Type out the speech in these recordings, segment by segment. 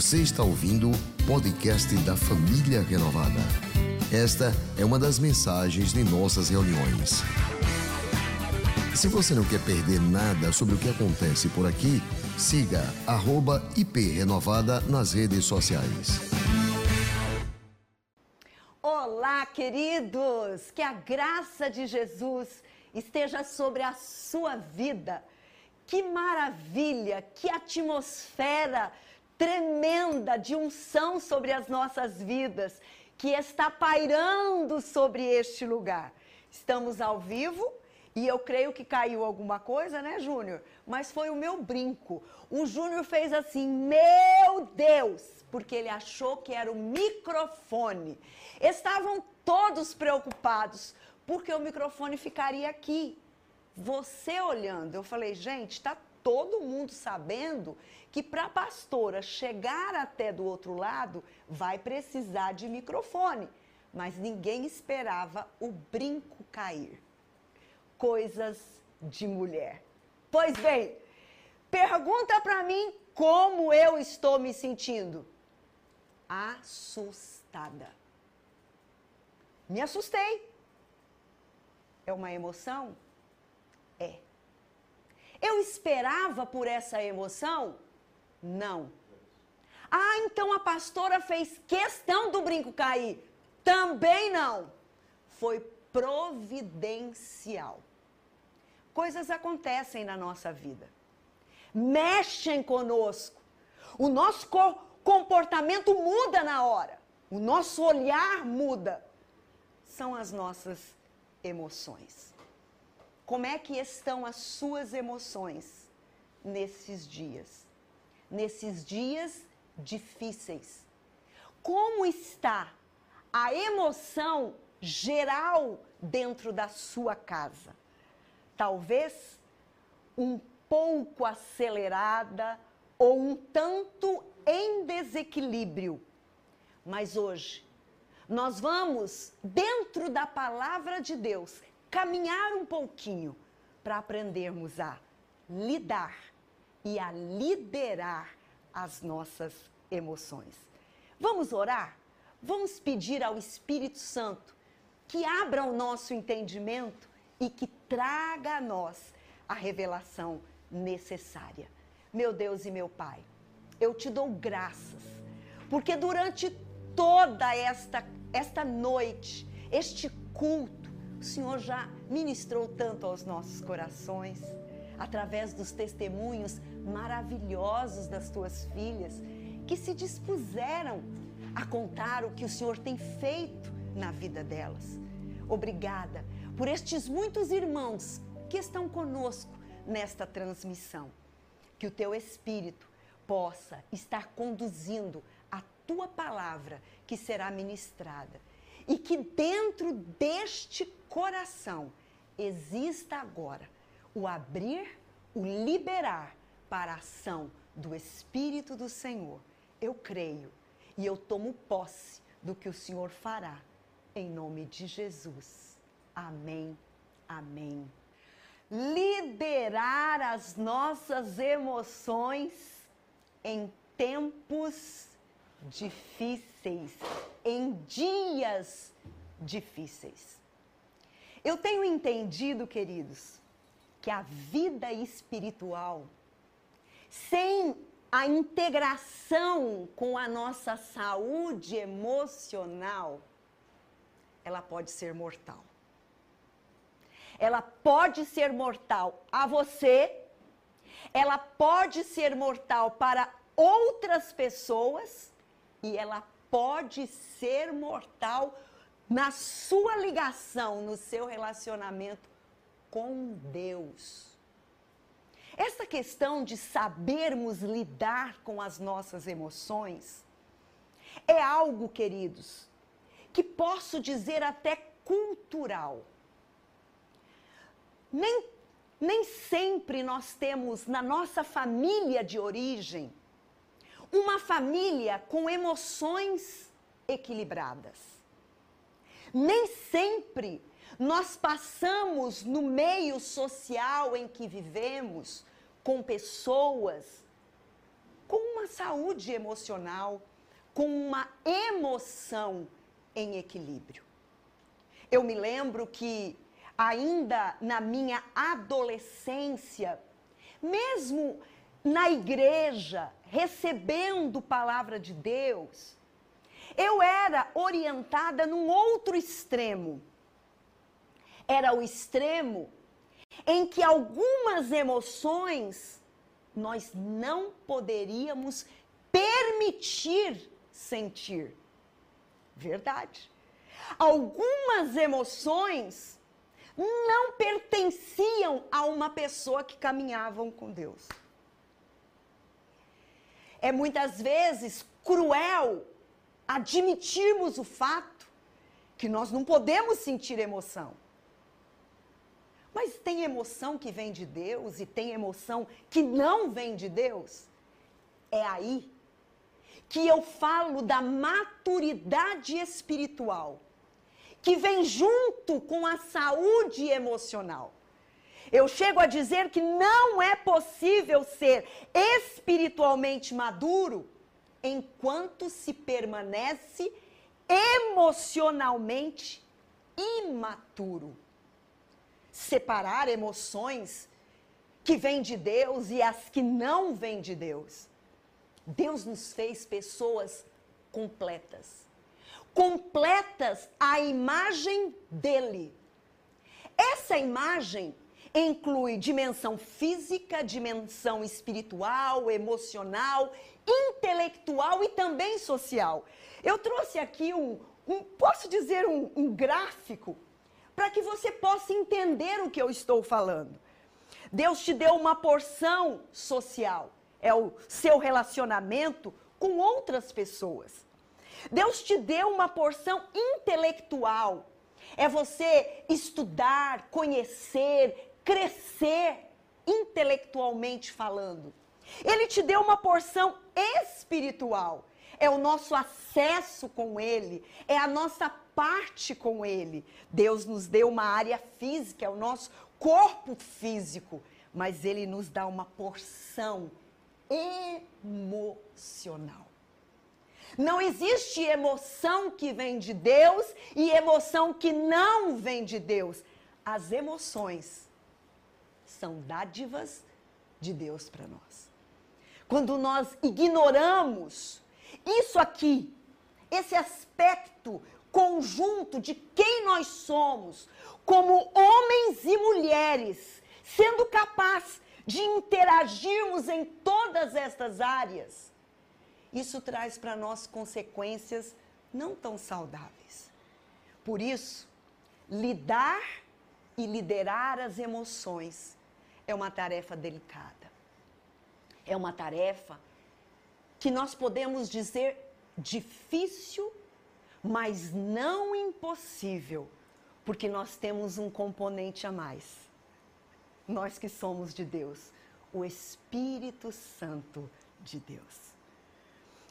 Você está ouvindo o podcast da Família Renovada. Esta é uma das mensagens de nossas reuniões. Se você não quer perder nada sobre o que acontece por aqui, siga @iprenovada nas redes sociais. Olá, queridos! Que a graça de Jesus esteja sobre a sua vida. Que maravilha, que atmosfera tremenda de unção sobre as nossas vidas que está pairando sobre este lugar. Estamos ao vivo e eu creio que caiu alguma coisa, né, Júnior? Mas foi o meu brinco. O Júnior fez assim: Meu Deus! Porque ele achou que era o microfone. Estavam todos preocupados, porque o microfone ficaria aqui. Você olhando, eu falei, gente, está todo mundo sabendo que para a pastora chegar até do outro lado vai precisar de microfone. Mas ninguém esperava o brinco cair. Coisas de mulher. Pois bem, pergunta para mim como eu estou me sentindo. Assustada. Me assustei. É uma emoção? É. Eu esperava por essa emoção? Não. Ah, então a pastora fez questão do brinco cair? Também não. Foi providencial. Coisas acontecem na nossa vida. Mexem conosco. O nosso co comportamento muda na hora. O nosso olhar muda. São as nossas emoções. Como é que estão as suas emoções nesses dias? Nesses dias difíceis. Como está a emoção geral dentro da sua casa? Talvez um pouco acelerada ou um tanto em desequilíbrio. Mas hoje, nós vamos, dentro da palavra de Deus, caminhar um pouquinho para aprendermos a lidar e a liderar as nossas emoções. Vamos orar? Vamos pedir ao Espírito Santo que abra o nosso entendimento e que traga a nós a revelação necessária. Meu Deus e meu Pai, eu te dou graças, porque durante toda esta, esta noite, este culto, o Senhor já ministrou tanto aos nossos corações, através dos testemunhos maravilhosos das tuas filhas, que se dispuseram a contar o que o Senhor tem feito na vida delas. Obrigada por estes muitos irmãos que estão conosco nesta transmissão. Que o teu Espírito possa estar conduzindo a tua palavra que será ministrada e que dentro deste coração exista agora o abrir, o liberar para a ação do Espírito do Senhor. Eu creio e eu tomo posse do que o Senhor fará, em nome de Jesus. Amém, amém. Liderar as nossas emoções em tempos difíceis, em dias difíceis. Eu tenho entendido, queridos, que a vida espiritual, sem a integração com a nossa saúde emocional, ela pode ser mortal. Ela pode ser mortal a você, ela pode ser mortal para outras pessoas e ela pode ser mortal na sua ligação, no seu relacionamento com Deus. Essa questão de sabermos lidar com as nossas emoções é algo, queridos, que posso dizer até cultural. Nem, nem sempre nós temos na nossa família de origem uma família com emoções equilibradas. Nem sempre nós passamos no meio social em que vivemos com pessoas com uma saúde emocional, com uma emoção em equilíbrio. Eu me lembro que ainda na minha adolescência, mesmo na igreja, recebendo palavra de Deus, eu era orientada num outro extremo. Era o extremo em que algumas emoções nós não poderíamos permitir sentir. Verdade. Algumas emoções não pertenciam a uma pessoa que caminhavam com Deus. É muitas vezes cruel admitirmos o fato que nós não podemos sentir emoção. Mas tem emoção que vem de Deus e tem emoção que não vem de Deus? É aí que eu falo da maturidade espiritual, que vem junto com a saúde emocional. Eu chego a dizer que não é possível ser espiritualmente maduro enquanto se permanece emocionalmente imaturo separar emoções que vêm de Deus e as que não vêm de Deus. Deus nos fez pessoas completas. Completas à imagem dele. Essa imagem inclui dimensão física, dimensão espiritual, emocional, intelectual e também social. Eu trouxe aqui um, um posso dizer, um, um gráfico para que você possa entender o que eu estou falando. Deus te deu uma porção social, é o seu relacionamento com outras pessoas. Deus te deu uma porção intelectual, é você estudar, conhecer, crescer intelectualmente falando. Ele te deu uma porção espiritual, é o nosso acesso com Ele, é a nossa parte com Ele. Deus nos deu uma área física, é o nosso corpo físico, mas Ele nos dá uma porção emocional. Não existe emoção que vem de Deus e emoção que não vem de Deus. As emoções são dádivas de Deus para nós. Quando nós ignoramos isso aqui, esse aspecto conjunto de quem nós somos, como homens e mulheres, sendo capaz de interagirmos em todas estas áreas, isso traz para nós consequências não tão saudáveis. Por isso, lidar e liderar as emoções é uma tarefa delicada. É uma tarefa que nós podemos dizer difícil mas não impossível, porque nós temos um componente a mais. Nós que somos de Deus, o Espírito Santo de Deus.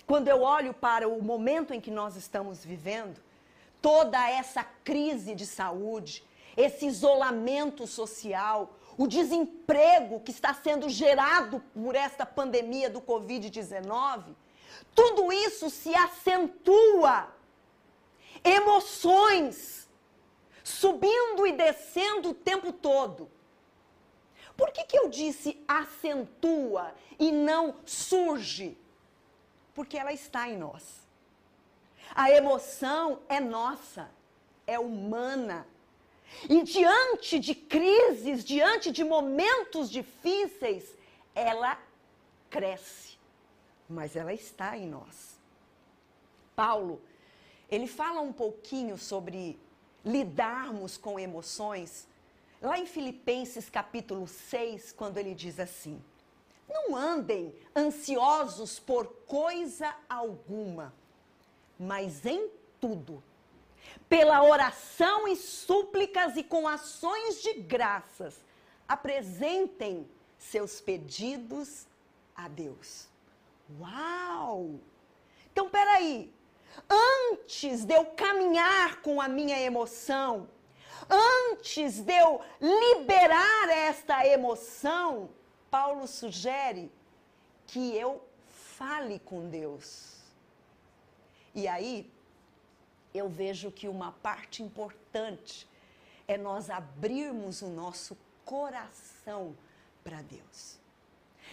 Quando eu olho para o momento em que nós estamos vivendo, toda essa crise de saúde, esse isolamento social, o desemprego que está sendo gerado por esta pandemia do Covid-19, tudo isso se acentua emoções subindo e descendo o tempo todo. Por que, que eu disse acentua e não surge? Porque ela está em nós. A emoção é nossa, é humana. E diante de crises, diante de momentos difíceis, ela cresce, mas ela está em nós. Paulo ele fala um pouquinho sobre lidarmos com emoções. Lá em Filipenses capítulo 6, quando ele diz assim: Não andem ansiosos por coisa alguma, mas em tudo, pela oração e súplicas e com ações de graças, apresentem seus pedidos a Deus. Uau! Então, peraí, Antes de eu caminhar com a minha emoção, antes de eu liberar esta emoção, Paulo sugere que eu fale com Deus. E aí, eu vejo que uma parte importante é nós abrirmos o nosso coração para Deus.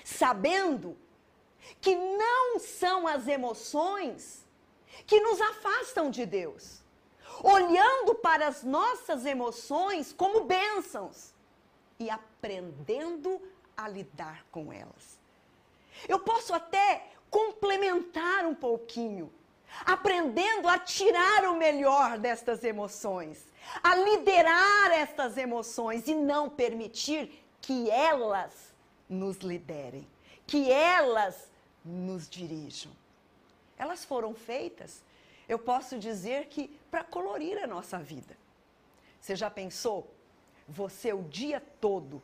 Sabendo que não são as emoções que nos afastam de Deus. Olhando para as nossas emoções como bênçãos e aprendendo a lidar com elas. Eu posso até complementar um pouquinho, aprendendo a tirar o melhor destas emoções, a liderar estas emoções e não permitir que elas nos liderem, que elas nos dirijam. Elas foram feitas, eu posso dizer que para colorir a nossa vida. Você já pensou? Você o dia todo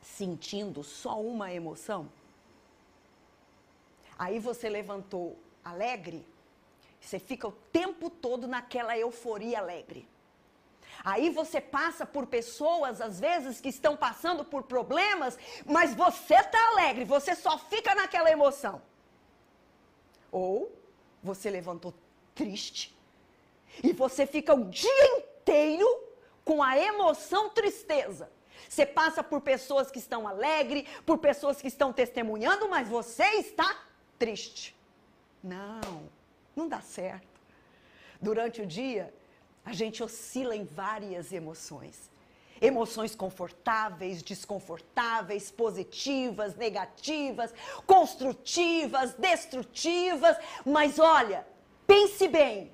sentindo só uma emoção? Aí você levantou alegre, você fica o tempo todo naquela euforia alegre. Aí você passa por pessoas, às vezes, que estão passando por problemas, mas você está alegre, você só fica naquela emoção. Ou você levantou triste e você fica o dia inteiro com a emoção tristeza. Você passa por pessoas que estão alegres, por pessoas que estão testemunhando, mas você está triste. Não, não dá certo. Durante o dia, a gente oscila em várias emoções. Emoções confortáveis, desconfortáveis, positivas, negativas, construtivas, destrutivas. Mas olha, pense bem: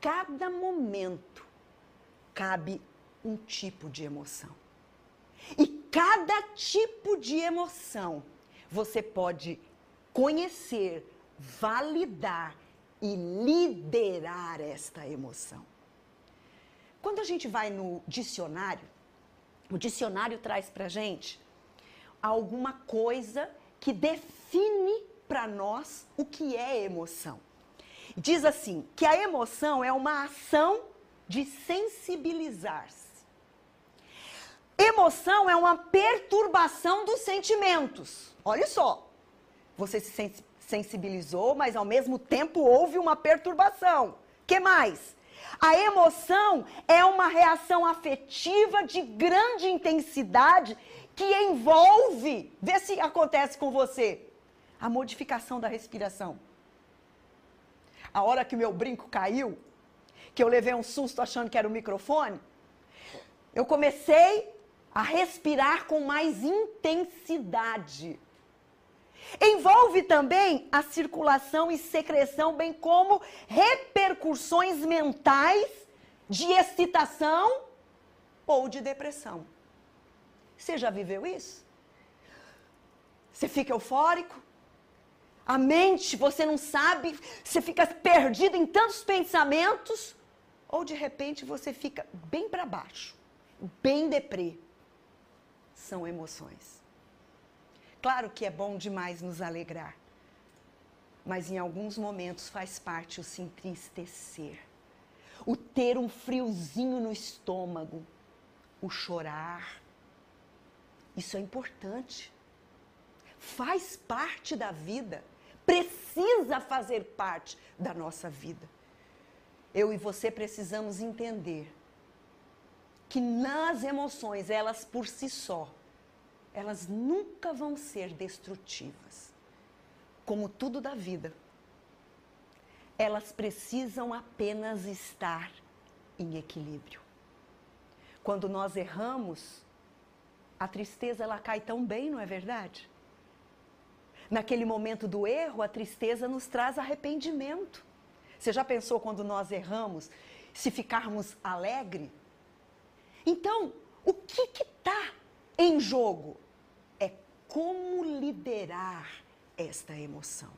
cada momento cabe um tipo de emoção. E cada tipo de emoção você pode conhecer, validar e liderar esta emoção. Quando a gente vai no dicionário, o dicionário traz para gente alguma coisa que define para nós o que é emoção. Diz assim que a emoção é uma ação de sensibilizar-se. Emoção é uma perturbação dos sentimentos. Olha só, você se sensibilizou, mas ao mesmo tempo houve uma perturbação. Que mais? A emoção é uma reação afetiva de grande intensidade que envolve, vê se acontece com você, a modificação da respiração. A hora que meu brinco caiu, que eu levei um susto achando que era o microfone, eu comecei a respirar com mais intensidade. Envolve também a circulação e secreção, bem como repercussões mentais de excitação ou de depressão. Você já viveu isso? Você fica eufórico? A mente, você não sabe, você fica perdido em tantos pensamentos, ou de repente você fica bem para baixo, bem deprê. São emoções. Claro que é bom demais nos alegrar, mas em alguns momentos faz parte o se entristecer, o ter um friozinho no estômago, o chorar. Isso é importante. Faz parte da vida, precisa fazer parte da nossa vida. Eu e você precisamos entender que nas emoções, elas por si só, elas nunca vão ser destrutivas. Como tudo da vida, elas precisam apenas estar em equilíbrio. Quando nós erramos, a tristeza ela cai tão bem, não é verdade? Naquele momento do erro, a tristeza nos traz arrependimento. Você já pensou quando nós erramos, se ficarmos alegre? Então, o que está em jogo? como liderar esta emoção.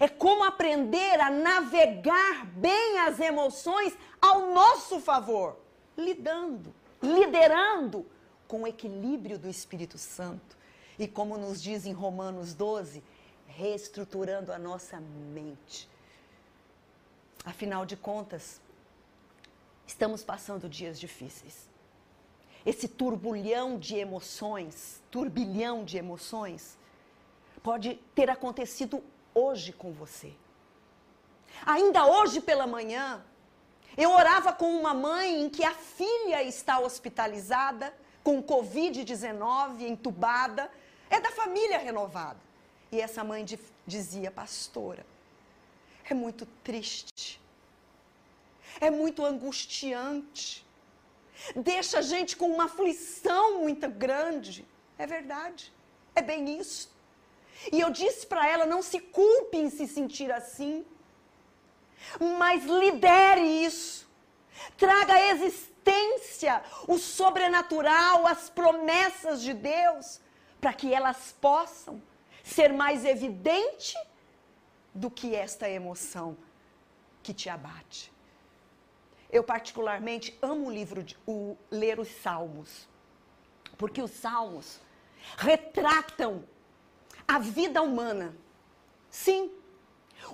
É como aprender a navegar bem as emoções ao nosso favor, lidando, liderando com o equilíbrio do Espírito Santo. E como nos diz em Romanos 12, reestruturando a nossa mente. Afinal de contas, estamos passando dias difíceis esse turbulhão de emoções, turbilhão de emoções, pode ter acontecido hoje com você. Ainda hoje pela manhã, eu orava com uma mãe em que a filha está hospitalizada com Covid-19, entubada, é da família renovada. E essa mãe dizia, pastora, é muito triste, é muito angustiante, deixa a gente com uma aflição muito grande. É verdade, é bem isso. E eu disse para ela: não se culpe em se sentir assim, mas lidere isso. Traga a existência, o sobrenatural, as promessas de Deus, para que elas possam ser mais evidente do que esta emoção que te abate. Eu particularmente amo o livro de, o ler os Salmos, porque os Salmos retratam a vida humana. Sim,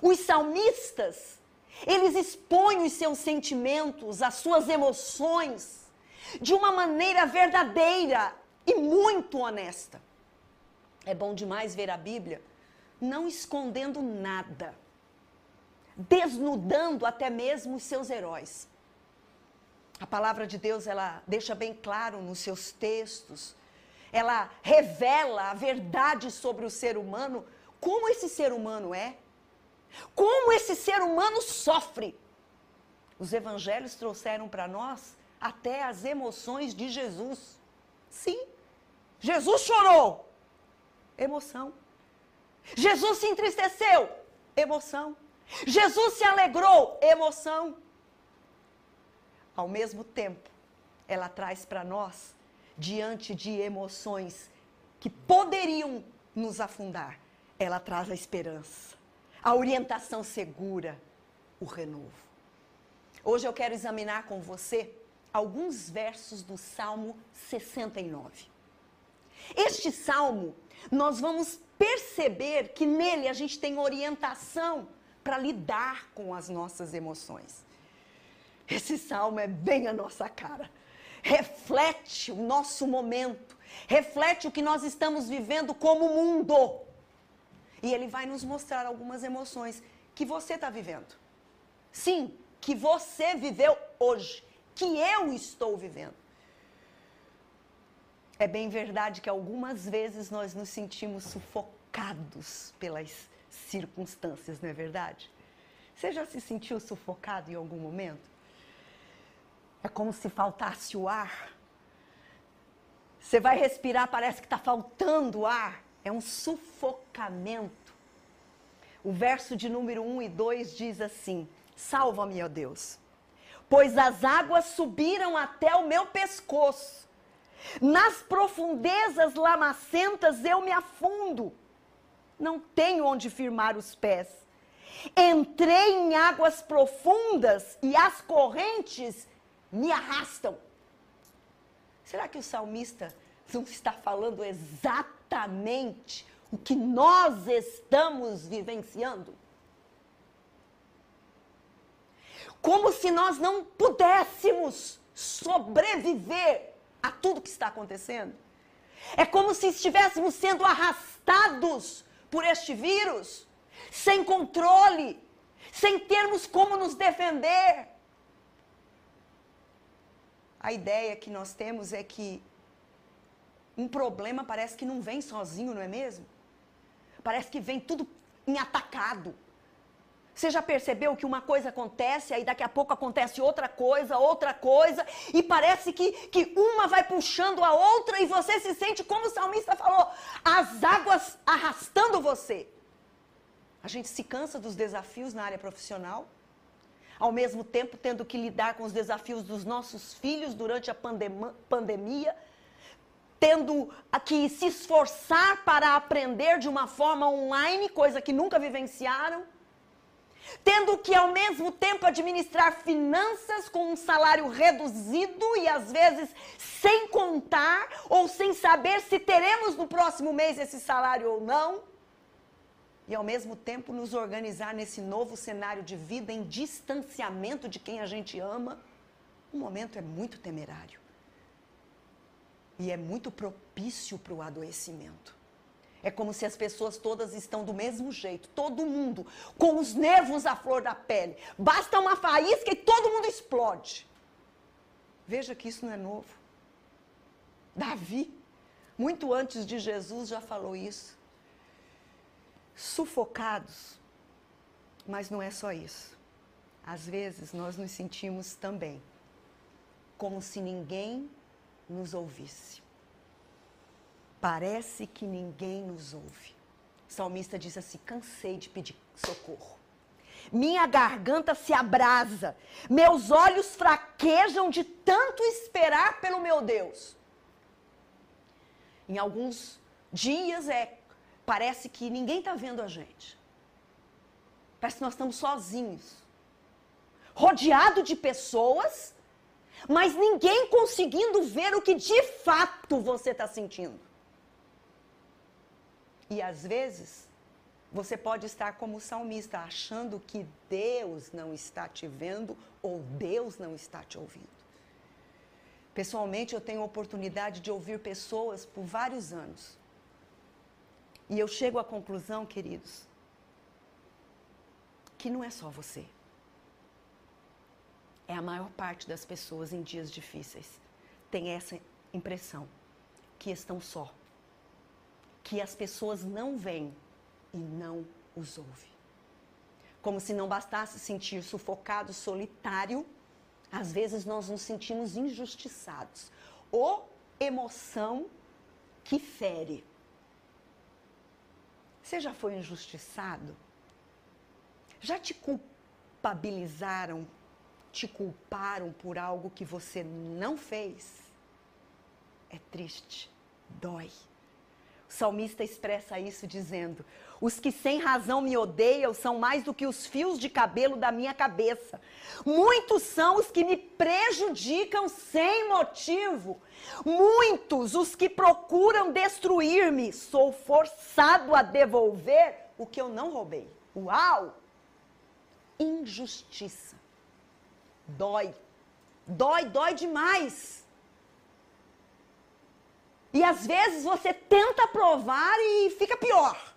os salmistas, eles expõem os seus sentimentos, as suas emoções, de uma maneira verdadeira e muito honesta. É bom demais ver a Bíblia não escondendo nada, desnudando até mesmo os seus heróis. A palavra de Deus, ela deixa bem claro nos seus textos ela revela a verdade sobre o ser humano, como esse ser humano é, como esse ser humano sofre. Os evangelhos trouxeram para nós até as emoções de Jesus. Sim, Jesus chorou, emoção. Jesus se entristeceu, emoção. Jesus se alegrou, emoção. Ao mesmo tempo, ela traz para nós diante de emoções que poderiam nos afundar, ela traz a esperança, a orientação segura, o renovo. Hoje eu quero examinar com você alguns versos do Salmo 69. Este salmo, nós vamos perceber que nele a gente tem orientação para lidar com as nossas emoções. Esse salmo é bem a nossa cara reflete o nosso momento, reflete o que nós estamos vivendo como mundo. E ele vai nos mostrar algumas emoções que você está vivendo. Sim, que você viveu hoje, que eu estou vivendo. É bem verdade que algumas vezes nós nos sentimos sufocados pelas circunstâncias, não é verdade? Você já se sentiu sufocado em algum momento? É como se faltasse o ar. Você vai respirar, parece que está faltando ar. É um sufocamento. O verso de número 1 e 2 diz assim: Salva-me, ó Deus, pois as águas subiram até o meu pescoço. Nas profundezas lamacentas eu me afundo. Não tenho onde firmar os pés. Entrei em águas profundas e as correntes me arrastam. Será que o salmista não está falando exatamente o que nós estamos vivenciando? Como se nós não pudéssemos sobreviver a tudo que está acontecendo. É como se estivéssemos sendo arrastados por este vírus, sem controle, sem termos como nos defender a ideia que nós temos é que um problema parece que não vem sozinho, não é mesmo? Parece que vem tudo em atacado. Você já percebeu que uma coisa acontece, aí daqui a pouco acontece outra coisa, outra coisa, e parece que, que uma vai puxando a outra e você se sente, como o salmista falou, as águas arrastando você. A gente se cansa dos desafios na área profissional, ao mesmo tempo tendo que lidar com os desafios dos nossos filhos durante a pandemia, tendo que se esforçar para aprender de uma forma online, coisa que nunca vivenciaram, tendo que ao mesmo tempo administrar finanças com um salário reduzido e às vezes sem contar ou sem saber se teremos no próximo mês esse salário ou não e ao mesmo tempo nos organizar nesse novo cenário de vida em distanciamento de quem a gente ama, o momento é muito temerário. E é muito propício para o adoecimento. É como se as pessoas todas estão do mesmo jeito, todo mundo com os nervos à flor da pele. Basta uma faísca e todo mundo explode. Veja que isso não é novo. Davi, muito antes de Jesus, já falou isso. Sufocados. Mas não é só isso. Às vezes nós nos sentimos também como se ninguém nos ouvisse. Parece que ninguém nos ouve. O salmista diz assim: cansei de pedir socorro. Minha garganta se abrasa, meus olhos fraquejam de tanto esperar pelo meu Deus. Em alguns dias é parece que ninguém está vendo a gente. Parece que nós estamos sozinhos, rodeado de pessoas, mas ninguém conseguindo ver o que de fato você está sentindo. E às vezes, você pode estar como salmista, achando que Deus não está te vendo ou Deus não está te ouvindo. Pessoalmente, eu tenho oportunidade de ouvir pessoas por vários anos. E eu chego à conclusão, queridos, que não é só você. É a maior parte das pessoas em dias difíceis tem essa impressão que estão só que as pessoas não veem e não os ouvem. Como se não bastasse sentir sufocado, solitário, às vezes nós nos sentimos injustiçados. Ou emoção que fere. Você já foi injustiçado? Já te culpabilizaram, te culparam por algo que você não fez? É triste, dói. O salmista expressa isso dizendo: Os que sem razão me odeiam são mais do que os fios de cabelo da minha cabeça. Muitos são os que me prejudicam sem motivo. Muitos os que procuram destruir-me. Sou forçado a devolver o que eu não roubei. Uau! Injustiça. Dói. Dói, dói demais. E às vezes você tenta provar e fica pior.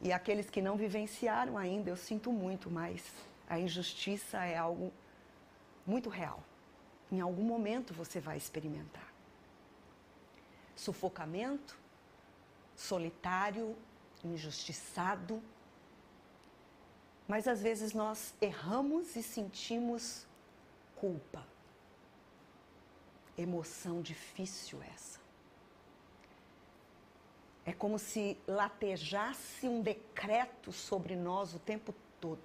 E aqueles que não vivenciaram ainda, eu sinto muito, mas a injustiça é algo muito real. Em algum momento você vai experimentar. Sufocamento, solitário, injustiçado. Mas às vezes nós erramos e sentimos culpa emoção difícil essa. É como se latejasse um decreto sobre nós o tempo todo.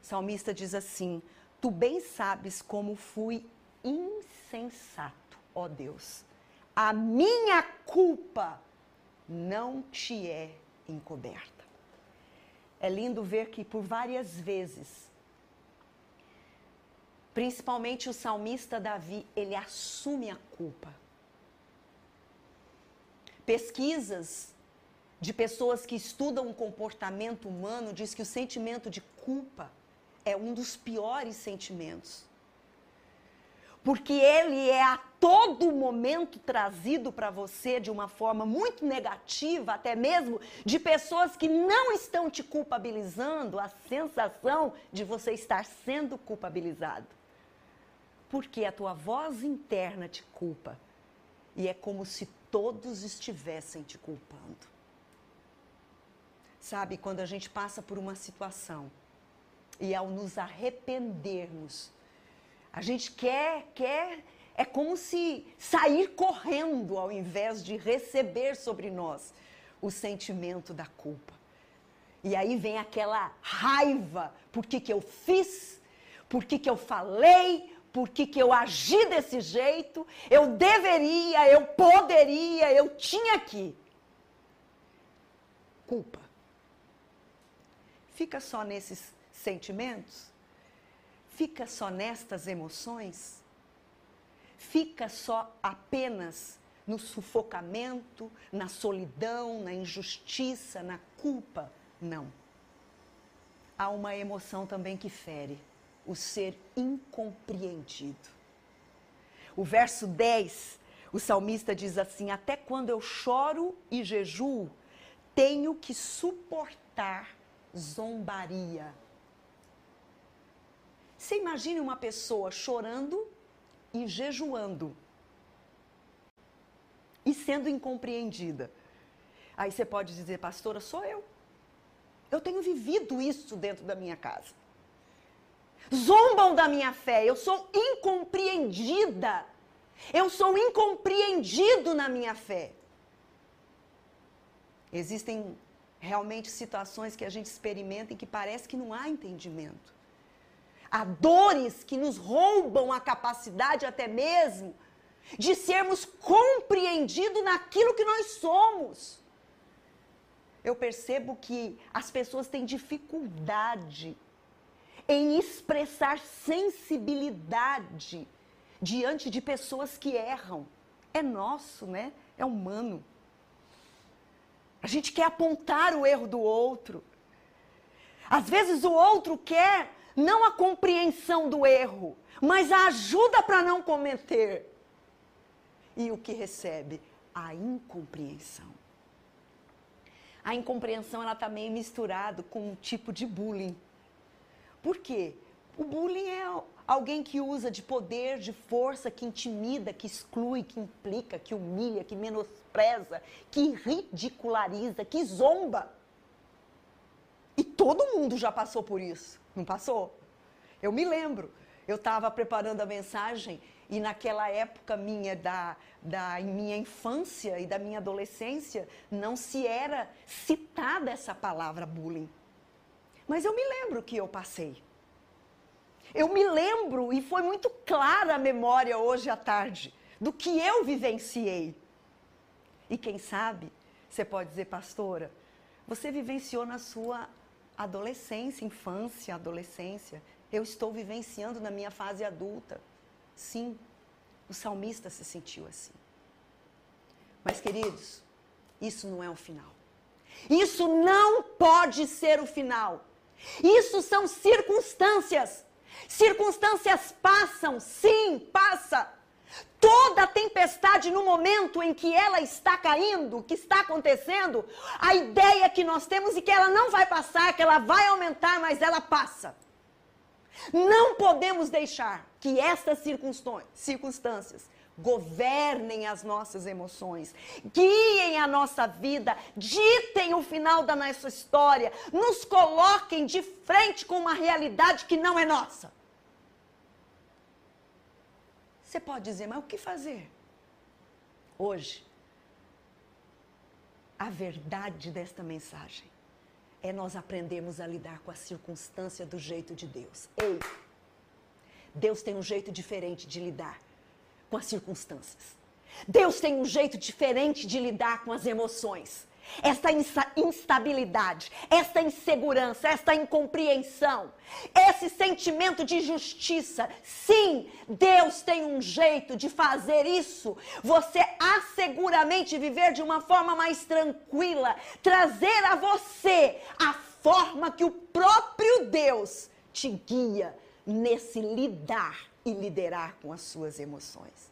O salmista diz assim: Tu bem sabes como fui insensato, ó Deus. A minha culpa não te é encoberta. É lindo ver que por várias vezes Principalmente o salmista Davi, ele assume a culpa. Pesquisas de pessoas que estudam o comportamento humano diz que o sentimento de culpa é um dos piores sentimentos. Porque ele é a todo momento trazido para você de uma forma muito negativa, até mesmo de pessoas que não estão te culpabilizando, a sensação de você estar sendo culpabilizado porque a tua voz interna te culpa. E é como se todos estivessem te culpando. Sabe, quando a gente passa por uma situação e ao nos arrependermos, a gente quer, quer, é como se sair correndo ao invés de receber sobre nós o sentimento da culpa. E aí vem aquela raiva, por que, que eu fiz, por que, que eu falei, por que, que eu agi desse jeito, eu deveria, eu poderia, eu tinha que. Culpa. Fica só nesses sentimentos? Fica só nestas emoções? Fica só apenas no sufocamento, na solidão, na injustiça, na culpa? Não. Há uma emoção também que fere o ser incompreendido. O verso 10, O salmista diz assim: Até quando eu choro e jejuo, tenho que suportar zombaria. Você imagine uma pessoa chorando e jejuando e sendo incompreendida. Aí você pode dizer, pastora, sou eu. Eu tenho vivido isso dentro da minha casa. Zombam da minha fé, eu sou incompreendida. Eu sou incompreendido na minha fé. Existem realmente situações que a gente experimenta em que parece que não há entendimento. Há dores que nos roubam a capacidade até mesmo de sermos compreendidos naquilo que nós somos. Eu percebo que as pessoas têm dificuldade em expressar sensibilidade diante de pessoas que erram. É nosso, né? É humano. A gente quer apontar o erro do outro. Às vezes o outro quer não a compreensão do erro, mas a ajuda para não cometer. E o que recebe? A incompreensão. A incompreensão ela está meio misturado com um tipo de bullying. Por quê? O bullying é alguém que usa de poder, de força, que intimida, que exclui, que implica, que humilha, que menospreza, que ridiculariza, que zomba. E todo mundo já passou por isso, não passou? Eu me lembro, eu estava preparando a mensagem e naquela época minha da, da minha infância e da minha adolescência não se era citada essa palavra bullying. Mas eu me lembro que eu passei. Eu me lembro, e foi muito clara a memória hoje à tarde, do que eu vivenciei. E quem sabe, você pode dizer, pastora, você vivenciou na sua adolescência, infância, adolescência. Eu estou vivenciando na minha fase adulta. Sim, o salmista se sentiu assim. Mas, queridos, isso não é o final. Isso não pode ser o final. Isso são circunstâncias. Circunstâncias passam, sim, passa. Toda tempestade, no momento em que ela está caindo, que está acontecendo, a ideia que nós temos é que ela não vai passar, que ela vai aumentar, mas ela passa. Não podemos deixar que estas circunstâncias governem as nossas emoções, guiem a nossa vida, ditem o final da nossa história, nos coloquem de frente com uma realidade que não é nossa. Você pode dizer, mas o que fazer? Hoje, a verdade desta mensagem é nós aprendermos a lidar com a circunstância do jeito de Deus. Ei, Deus tem um jeito diferente de lidar com as circunstâncias. Deus tem um jeito diferente de lidar com as emoções. Esta instabilidade, esta insegurança, esta incompreensão, esse sentimento de justiça. Sim, Deus tem um jeito de fazer isso. Você asseguramente viver de uma forma mais tranquila, trazer a você a forma que o próprio Deus te guia nesse lidar e liderar com as suas emoções.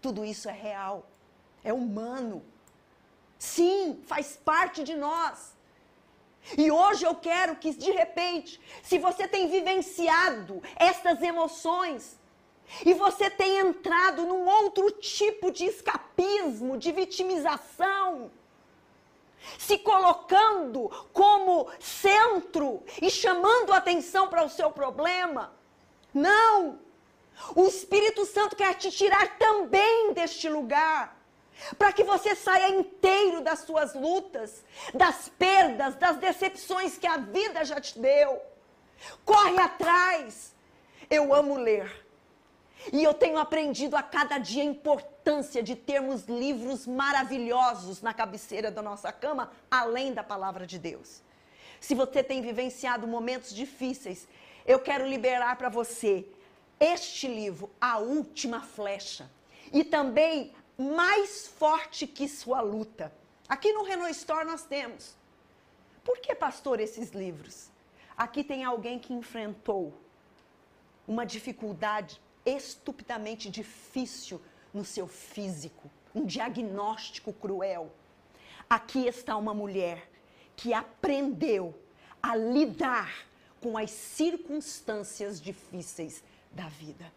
Tudo isso é real, é humano. Sim, faz parte de nós. E hoje eu quero que, de repente, se você tem vivenciado estas emoções, e você tem entrado num outro tipo de escapismo, de vitimização, se colocando como centro e chamando atenção para o seu problema. Não! O Espírito Santo quer te tirar também deste lugar. Para que você saia inteiro das suas lutas, das perdas, das decepções que a vida já te deu. Corre atrás. Eu amo ler. E eu tenho aprendido a cada dia a importância de termos livros maravilhosos na cabeceira da nossa cama, além da palavra de Deus. Se você tem vivenciado momentos difíceis, eu quero liberar para você este livro, A Última Flecha, e também Mais Forte que Sua Luta. Aqui no Renault Store nós temos. Por que, pastor, esses livros? Aqui tem alguém que enfrentou uma dificuldade estupidamente difícil no seu físico, um diagnóstico cruel. Aqui está uma mulher que aprendeu a lidar com as circunstâncias difíceis da vida.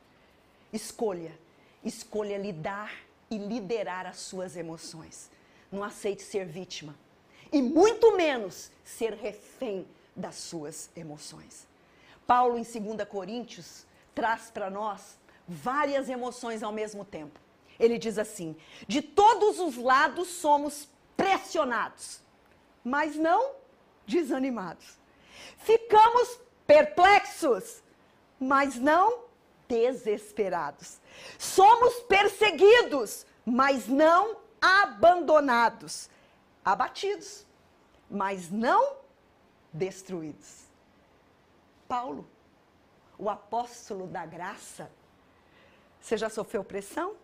Escolha, escolha lidar e liderar as suas emoções. Não aceite ser vítima e muito menos ser refém das suas emoções. Paulo, em 2 Coríntios, traz para nós várias emoções ao mesmo tempo. Ele diz assim: de todos os lados somos pressionados, mas não desanimados. Ficamos perplexos, mas não desesperados. Somos perseguidos, mas não abandonados. Abatidos, mas não destruídos. Paulo, o apóstolo da graça, você já sofreu pressão?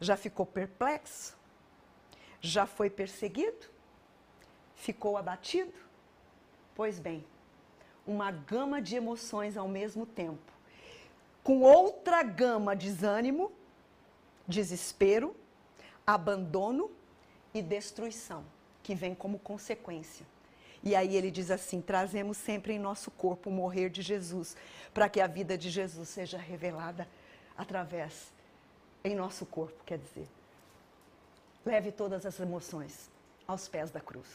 Já ficou perplexo? Já foi perseguido? Ficou abatido? Pois bem, uma gama de emoções ao mesmo tempo, com outra gama de desânimo, desespero, abandono e destruição, que vem como consequência. E aí ele diz assim: trazemos sempre em nosso corpo o morrer de Jesus, para que a vida de Jesus seja revelada através, em nosso corpo, quer dizer. Leve todas as emoções aos pés da cruz.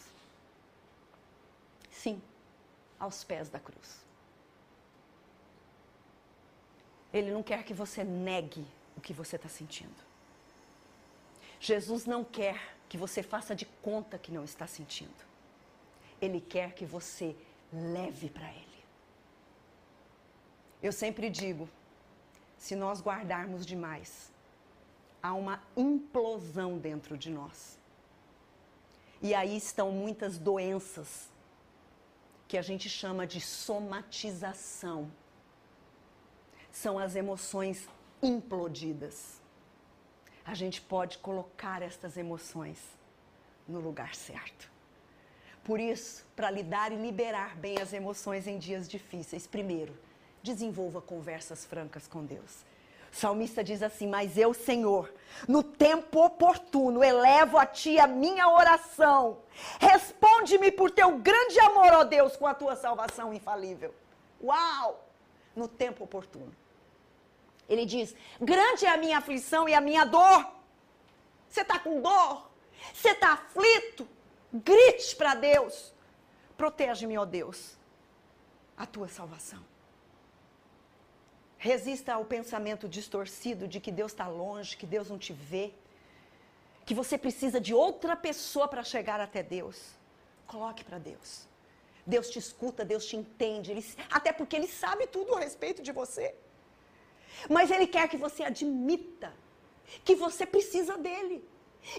Sim, aos pés da cruz. Ele não quer que você negue o que você está sentindo. Jesus não quer que você faça de conta que não está sentindo. Ele quer que você leve para Ele. Eu sempre digo: se nós guardarmos demais, há uma implosão dentro de nós. E aí estão muitas doenças que a gente chama de somatização. São as emoções implodidas. A gente pode colocar estas emoções no lugar certo. Por isso, para lidar e liberar bem as emoções em dias difíceis, primeiro, desenvolva conversas francas com Deus. O salmista diz assim: Mas eu, Senhor, no tempo oportuno, elevo a Ti a minha oração. Responde-me por Teu grande amor, ó Deus, com a Tua salvação infalível. Uau! No tempo oportuno. Ele diz: Grande é a minha aflição e a minha dor. Você está com dor? Você está aflito? Grite para Deus. Protege-me, ó Deus, a tua salvação. Resista ao pensamento distorcido de que Deus está longe, que Deus não te vê, que você precisa de outra pessoa para chegar até Deus. Coloque para Deus. Deus te escuta, Deus te entende, ele, até porque Ele sabe tudo a respeito de você. Mas Ele quer que você admita que você precisa dele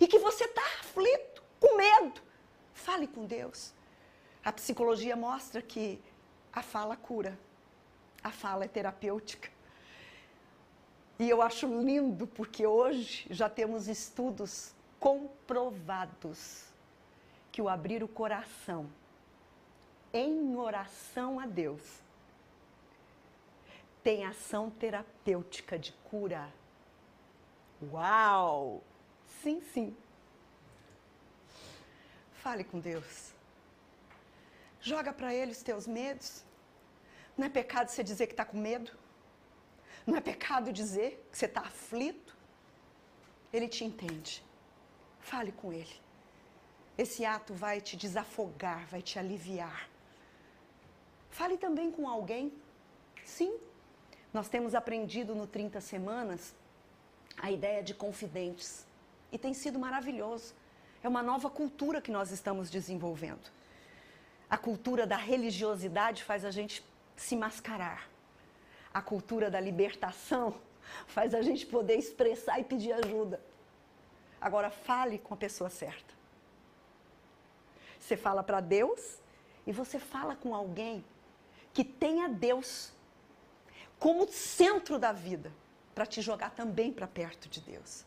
e que você está aflito, com medo. Fale com Deus. A psicologia mostra que a fala cura. A fala é terapêutica. E eu acho lindo porque hoje já temos estudos comprovados que o abrir o coração em oração a Deus tem ação terapêutica de cura. Uau! Sim, sim. Fale com Deus. Joga para Ele os teus medos. Não é pecado você dizer que está com medo. Não é pecado dizer que você está aflito. Ele te entende. Fale com Ele. Esse ato vai te desafogar, vai te aliviar. Fale também com alguém. Sim, nós temos aprendido no 30 Semanas a ideia de confidentes. E tem sido maravilhoso. É uma nova cultura que nós estamos desenvolvendo. A cultura da religiosidade faz a gente se mascarar. A cultura da libertação faz a gente poder expressar e pedir ajuda. Agora, fale com a pessoa certa. Você fala para Deus e você fala com alguém que tenha Deus como centro da vida, para te jogar também para perto de Deus.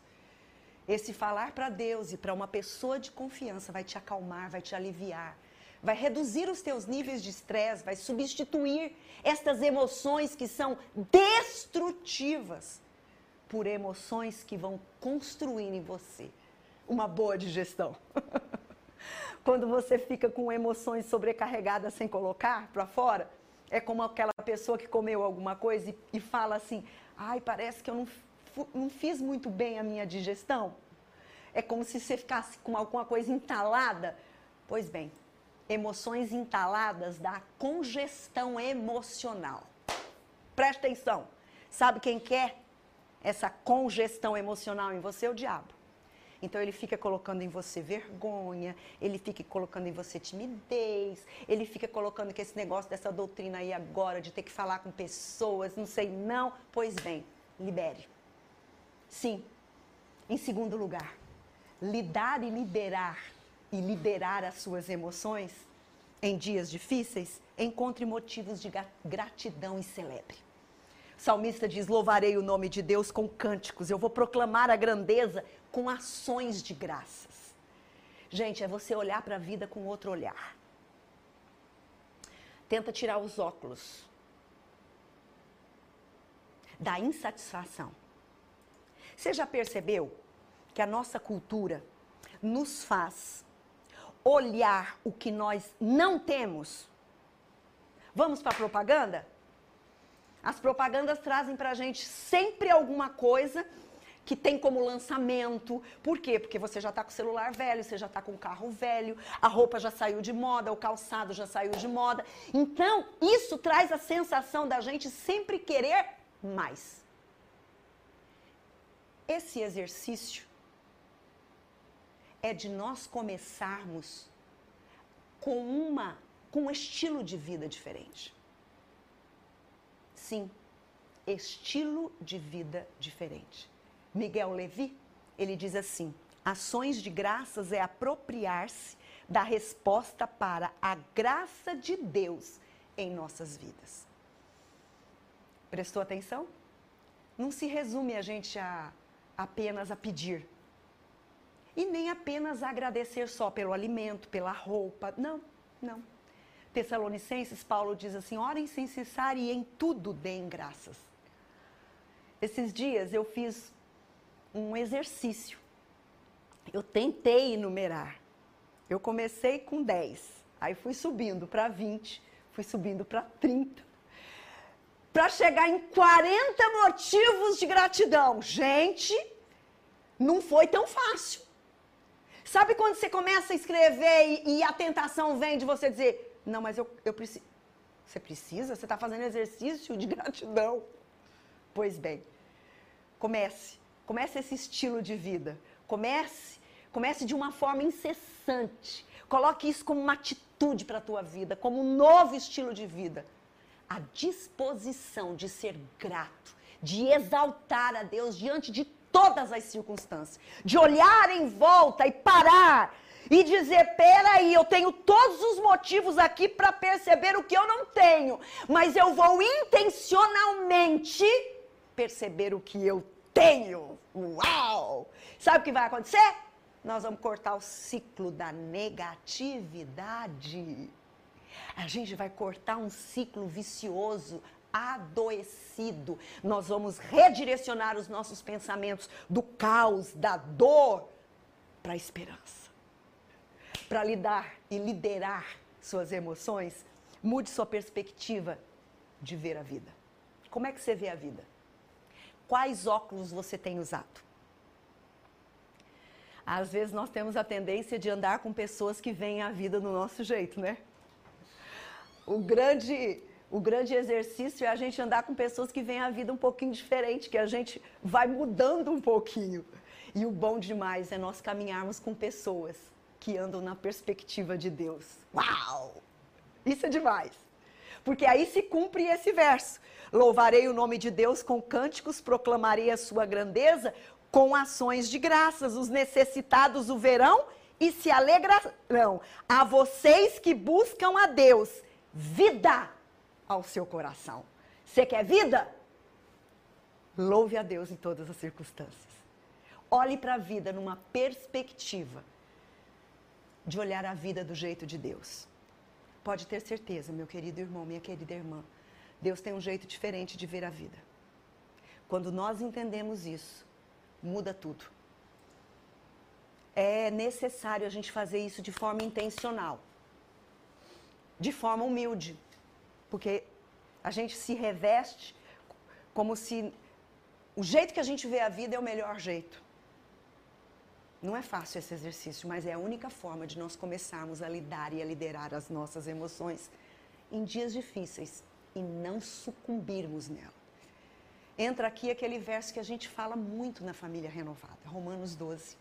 Esse falar para Deus e para uma pessoa de confiança vai te acalmar, vai te aliviar, vai reduzir os teus níveis de estresse, vai substituir estas emoções que são destrutivas por emoções que vão construir em você uma boa digestão. Quando você fica com emoções sobrecarregadas sem colocar para fora, é como aquela pessoa que comeu alguma coisa e, e fala assim: ai, parece que eu não, não fiz muito bem a minha digestão. É como se você ficasse com alguma coisa entalada. Pois bem, emoções entaladas dá congestão emocional. Presta atenção. Sabe quem quer essa congestão emocional em você? É o diabo. Então ele fica colocando em você vergonha, ele fica colocando em você timidez, ele fica colocando que esse negócio dessa doutrina aí agora de ter que falar com pessoas, não sei não. Pois bem, libere. Sim. Em segundo lugar, lidar e liberar e liberar as suas emoções em dias difíceis, encontre motivos de gratidão e celebre. Salmista diz: Louvarei o nome de Deus com cânticos, eu vou proclamar a grandeza com ações de graças. Gente, é você olhar para a vida com outro olhar. Tenta tirar os óculos da insatisfação. Você já percebeu que a nossa cultura nos faz olhar o que nós não temos? Vamos para a propaganda? As propagandas trazem para a gente sempre alguma coisa que tem como lançamento. Por quê? Porque você já está com o celular velho, você já está com o carro velho, a roupa já saiu de moda, o calçado já saiu de moda. Então, isso traz a sensação da gente sempre querer mais. Esse exercício é de nós começarmos com uma com um estilo de vida diferente. Sim, estilo de vida diferente. Miguel Levi, ele diz assim: ações de graças é apropriar-se da resposta para a graça de Deus em nossas vidas. Prestou atenção? Não se resume a gente a apenas a pedir. E nem apenas a agradecer só pelo alimento, pela roupa. Não, não. Tessalonicenses, Paulo diz assim: orem sem cessar e em tudo deem graças. Esses dias eu fiz um exercício. Eu tentei enumerar. Eu comecei com 10, aí fui subindo para 20, fui subindo para 30, para chegar em 40 motivos de gratidão. Gente, não foi tão fácil. Sabe quando você começa a escrever e, e a tentação vem de você dizer: não, mas eu, eu preciso. Você precisa? Você está fazendo exercício de gratidão. Pois bem, comece. Comece esse estilo de vida. Comece, comece de uma forma incessante. Coloque isso como uma atitude para a tua vida, como um novo estilo de vida. A disposição de ser grato, de exaltar a Deus diante de todas as circunstâncias, de olhar em volta e parar e dizer: peraí, eu tenho todos os motivos aqui para perceber o que eu não tenho, mas eu vou intencionalmente perceber o que eu tenho. Uau! Sabe o que vai acontecer? Nós vamos cortar o ciclo da negatividade. A gente vai cortar um ciclo vicioso, adoecido. Nós vamos redirecionar os nossos pensamentos do caos, da dor, para a esperança para lidar e liderar suas emoções, mude sua perspectiva de ver a vida. Como é que você vê a vida? Quais óculos você tem usado? Às vezes nós temos a tendência de andar com pessoas que veem a vida do nosso jeito, né? O grande, o grande exercício é a gente andar com pessoas que veem a vida um pouquinho diferente, que a gente vai mudando um pouquinho. E o bom demais é nós caminharmos com pessoas que andam na perspectiva de Deus. Uau! Isso é demais. Porque aí se cumpre esse verso. Louvarei o nome de Deus com cânticos, proclamarei a sua grandeza com ações de graças. Os necessitados o verão e se alegrarão. A vocês que buscam a Deus, vida ao seu coração. Você quer vida? Louve a Deus em todas as circunstâncias. Olhe para a vida numa perspectiva de olhar a vida do jeito de Deus. Pode ter certeza, meu querido irmão, minha querida irmã, Deus tem um jeito diferente de ver a vida. Quando nós entendemos isso, muda tudo. É necessário a gente fazer isso de forma intencional, de forma humilde, porque a gente se reveste como se o jeito que a gente vê a vida é o melhor jeito. Não é fácil esse exercício, mas é a única forma de nós começarmos a lidar e a liderar as nossas emoções em dias difíceis e não sucumbirmos nela. Entra aqui aquele verso que a gente fala muito na família renovada, Romanos 12.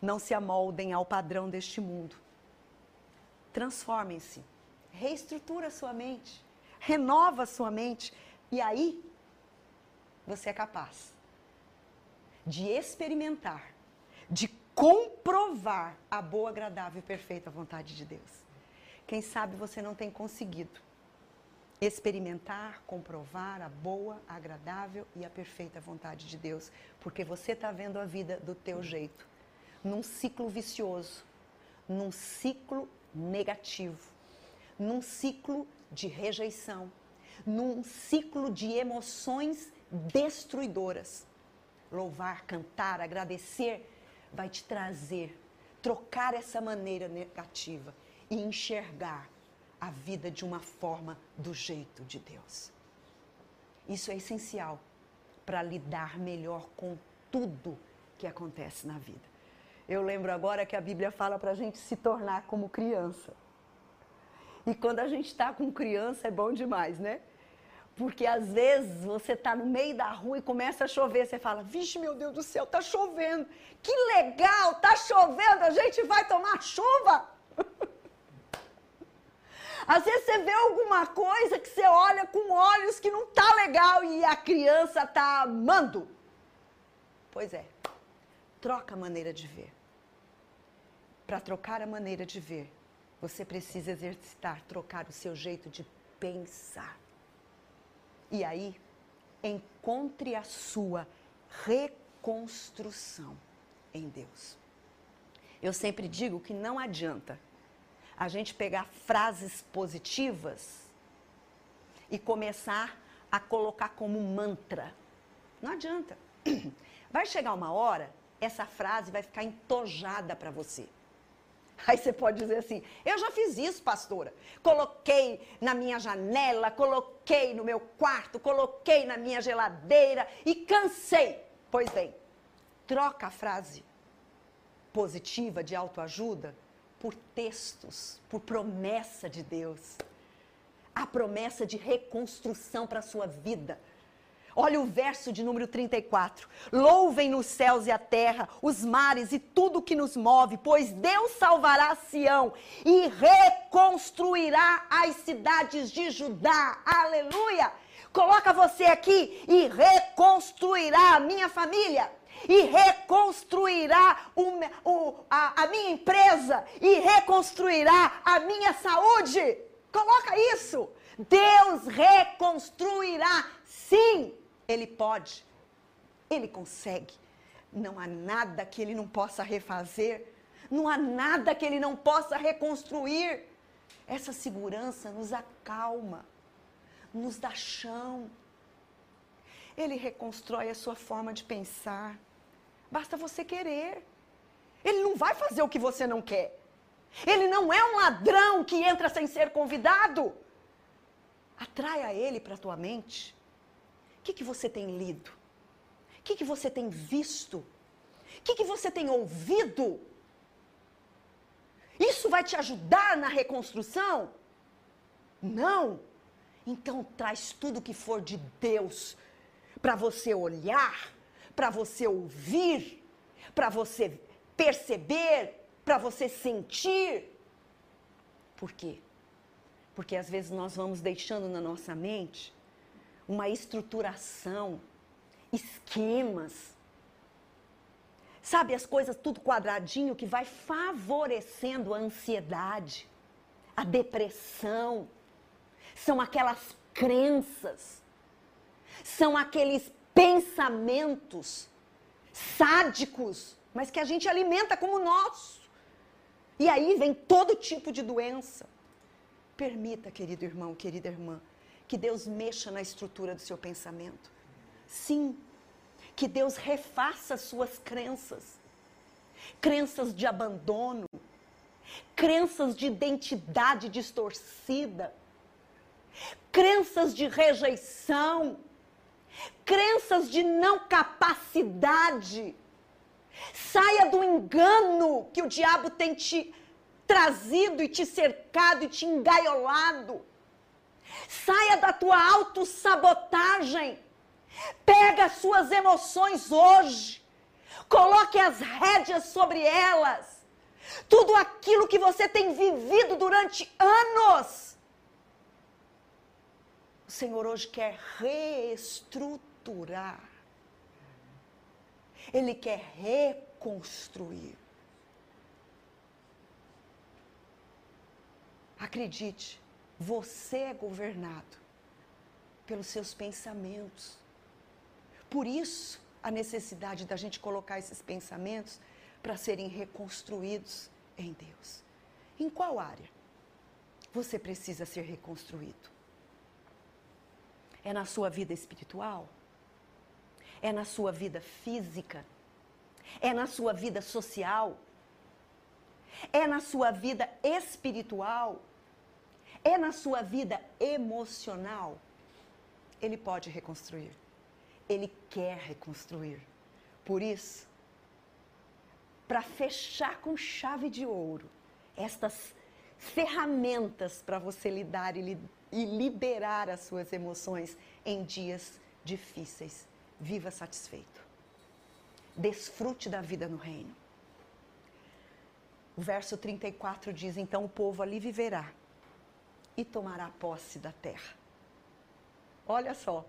Não se amoldem ao padrão deste mundo. Transformem-se. Reestrutura sua mente. Renova sua mente. E aí, você é capaz de experimentar, de comprovar a boa, agradável e perfeita vontade de Deus. Quem sabe você não tem conseguido experimentar, comprovar a boa, agradável e a perfeita vontade de Deus, porque você está vendo a vida do teu jeito, num ciclo vicioso, num ciclo negativo, num ciclo de rejeição, num ciclo de emoções destruidoras. Louvar, cantar, agradecer vai te trazer, trocar essa maneira negativa e enxergar a vida de uma forma do jeito de Deus. Isso é essencial para lidar melhor com tudo que acontece na vida. Eu lembro agora que a Bíblia fala para a gente se tornar como criança. E quando a gente está com criança é bom demais, né? Porque às vezes você está no meio da rua e começa a chover, você fala: Vixe, meu Deus do céu, tá chovendo. Que legal, tá chovendo, a gente vai tomar chuva. Às vezes você vê alguma coisa que você olha com olhos que não tá legal e a criança tá amando. Pois é. Troca a maneira de ver. Para trocar a maneira de ver, você precisa exercitar, trocar o seu jeito de pensar. E aí, encontre a sua reconstrução em Deus. Eu sempre digo que não adianta a gente pegar frases positivas e começar a colocar como mantra. Não adianta. Vai chegar uma hora, essa frase vai ficar entojada para você. Aí você pode dizer assim: eu já fiz isso, pastora. Coloquei na minha janela, coloquei no meu quarto, coloquei na minha geladeira e cansei. Pois bem, troca a frase positiva de autoajuda por textos, por promessa de Deus. A promessa de reconstrução para a sua vida. Olha o verso de número 34. Louvem os céus e a terra, os mares e tudo que nos move, pois Deus salvará Sião e reconstruirá as cidades de Judá. Aleluia! Coloca você aqui e reconstruirá a minha família e reconstruirá o, o, a, a minha empresa e reconstruirá a minha saúde. Coloca isso. Deus reconstruirá, sim, Ele pode, Ele consegue. Não há nada que Ele não possa refazer, não há nada que Ele não possa reconstruir. Essa segurança nos acalma, nos dá chão. Ele reconstrói a sua forma de pensar. Basta você querer. Ele não vai fazer o que você não quer. Ele não é um ladrão que entra sem ser convidado. Atraia ele para a tua mente. Que, que você tem lido? O que, que você tem visto? O que, que você tem ouvido? Isso vai te ajudar na reconstrução? Não. Então traz tudo que for de Deus para você olhar para você ouvir, para você perceber, para você sentir. Por quê? Porque às vezes nós vamos deixando na nossa mente uma estruturação, esquemas. Sabe, as coisas tudo quadradinho que vai favorecendo a ansiedade, a depressão. São aquelas crenças, são aqueles pensamentos sádicos, mas que a gente alimenta como nosso. E aí vem todo tipo de doença. Permita, querido irmão, querida irmã, que Deus mexa na estrutura do seu pensamento. Sim, Que Deus refaça suas crenças. Crenças de abandono, crenças de identidade distorcida, crenças de rejeição, crenças de não capacidade. Saia do engano que o diabo tem te trazido e te cercado e te engaiolado. Saia da tua autossabotagem. Pega as suas emoções hoje. Coloque as rédeas sobre elas. Tudo aquilo que você tem vivido durante anos. O Senhor hoje quer reestruturar. Ele quer reconstruir. Acredite, você é governado pelos seus pensamentos. Por isso, a necessidade da gente colocar esses pensamentos para serem reconstruídos em Deus. Em qual área você precisa ser reconstruído? É na sua vida espiritual? É na sua vida física? É na sua vida social? É na sua vida espiritual? É na sua vida emocional? Ele pode reconstruir. Ele quer reconstruir. Por isso, para fechar com chave de ouro estas ferramentas para você lidar e, e liberar as suas emoções em dias difíceis. Viva satisfeito. Desfrute da vida no reino. O verso 34 diz: Então o povo ali viverá e tomará posse da terra. Olha só.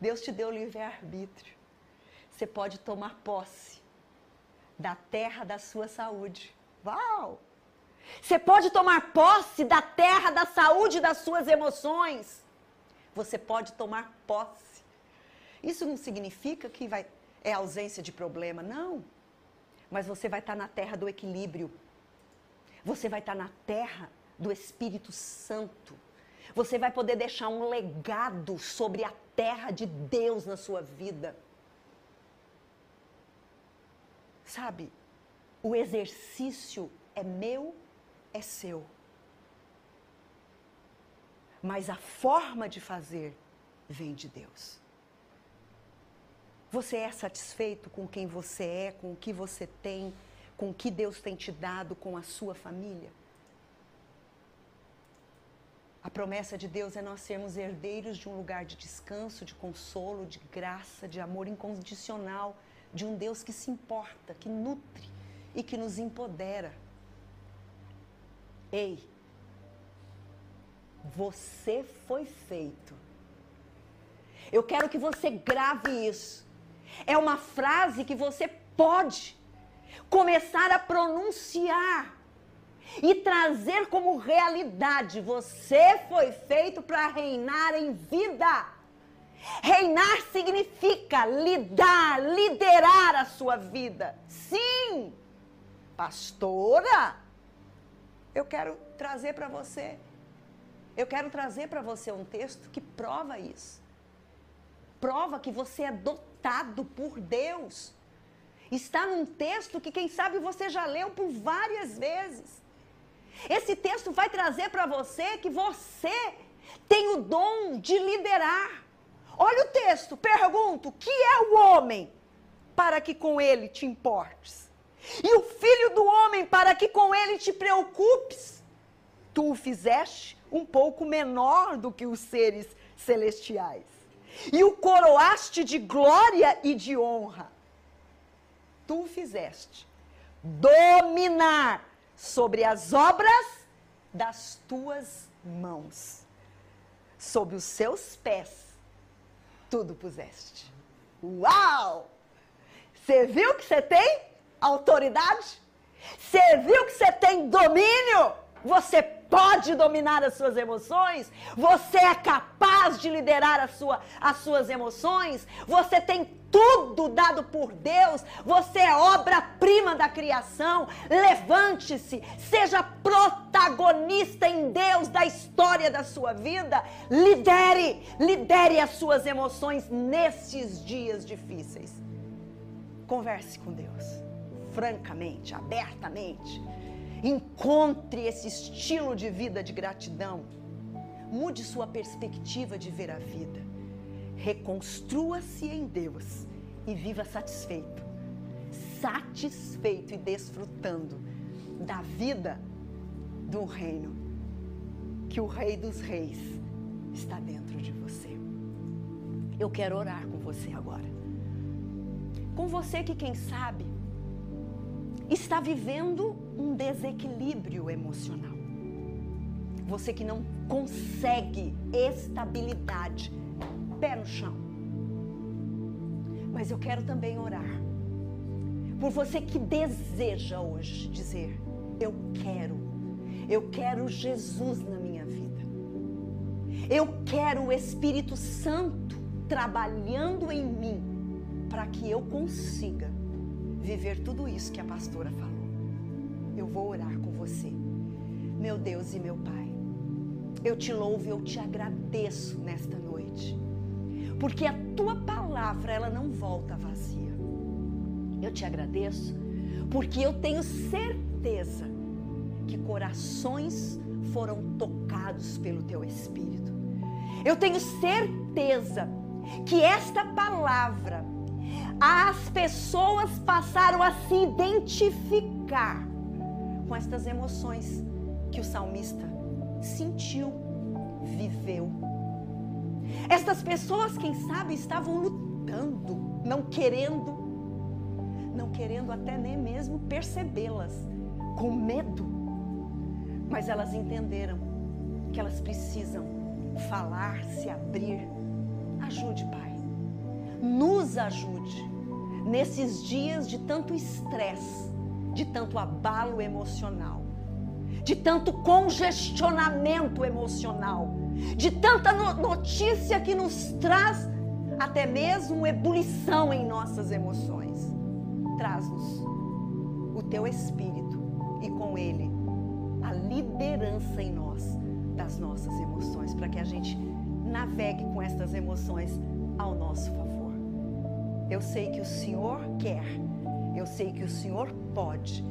Deus te deu livre-arbítrio. Você pode tomar posse da terra da sua saúde. Uau! Você pode tomar posse da terra da saúde das suas emoções. Você pode tomar posse. Isso não significa que vai, é ausência de problema, não. Mas você vai estar na terra do equilíbrio. Você vai estar na terra do Espírito Santo. Você vai poder deixar um legado sobre a terra de Deus na sua vida. Sabe, o exercício é meu, é seu. Mas a forma de fazer vem de Deus. Você é satisfeito com quem você é, com o que você tem, com o que Deus tem te dado, com a sua família? A promessa de Deus é nós sermos herdeiros de um lugar de descanso, de consolo, de graça, de amor incondicional de um Deus que se importa, que nutre e que nos empodera. Ei, você foi feito. Eu quero que você grave isso. É uma frase que você pode começar a pronunciar e trazer como realidade. Você foi feito para reinar em vida. Reinar significa lidar, liderar a sua vida. Sim, pastora, eu quero trazer para você, eu quero trazer para você um texto que prova isso. Prova que você é dotado por Deus. Está num texto que, quem sabe, você já leu por várias vezes. Esse texto vai trazer para você que você tem o dom de liderar. Olha o texto, pergunto: que é o homem para que com ele te importes? E o filho do homem para que com ele te preocupes? Tu o fizeste um pouco menor do que os seres celestiais, e o coroaste de glória e de honra. Tu o fizeste dominar sobre as obras das tuas mãos, sob os seus pés tudo puseste. Uau! Você viu que você tem autoridade? Você viu que você tem domínio? Você pode dominar as suas emoções? Você é capaz de liderar a sua, as suas emoções? Você tem tudo dado por Deus? Você é obra-prima da criação? Levante-se, seja protagonista em Deus da história da sua vida. Lidere, lidere as suas emoções nesses dias difíceis. Converse com Deus, francamente, abertamente Encontre esse estilo de vida de gratidão. Mude sua perspectiva de ver a vida. Reconstrua-se em Deus e viva satisfeito. Satisfeito e desfrutando da vida do reino que o Rei dos Reis está dentro de você. Eu quero orar com você agora. Com você que, quem sabe, está vivendo um desequilíbrio emocional. Você que não consegue estabilidade, pé no chão. Mas eu quero também orar por você que deseja hoje dizer: Eu quero, eu quero Jesus na minha vida. Eu quero o Espírito Santo trabalhando em mim para que eu consiga viver tudo isso que a pastora falou. Eu vou orar com você. Meu Deus e meu Pai, eu te louvo e eu te agradeço nesta noite. Porque a tua palavra, ela não volta vazia. Eu te agradeço porque eu tenho certeza que corações foram tocados pelo teu espírito. Eu tenho certeza que esta palavra as pessoas passaram a se identificar com estas emoções que o salmista sentiu, viveu. Estas pessoas, quem sabe, estavam lutando, não querendo, não querendo até nem mesmo percebê-las, com medo. Mas elas entenderam que elas precisam falar, se abrir. Ajude, Pai nos ajude nesses dias de tanto estresse, de tanto abalo emocional, de tanto congestionamento emocional, de tanta notícia que nos traz até mesmo ebulição em nossas emoções. Traz-nos o teu espírito e com ele a liderança em nós das nossas emoções, para que a gente navegue com estas emoções ao nosso favor. Eu sei que o Senhor quer, eu sei que o Senhor pode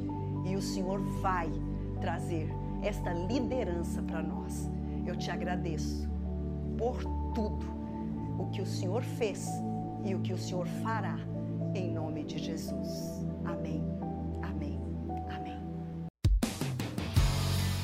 e o Senhor vai trazer esta liderança para nós. Eu te agradeço por tudo o que o Senhor fez e o que o Senhor fará, em nome de Jesus. Amém.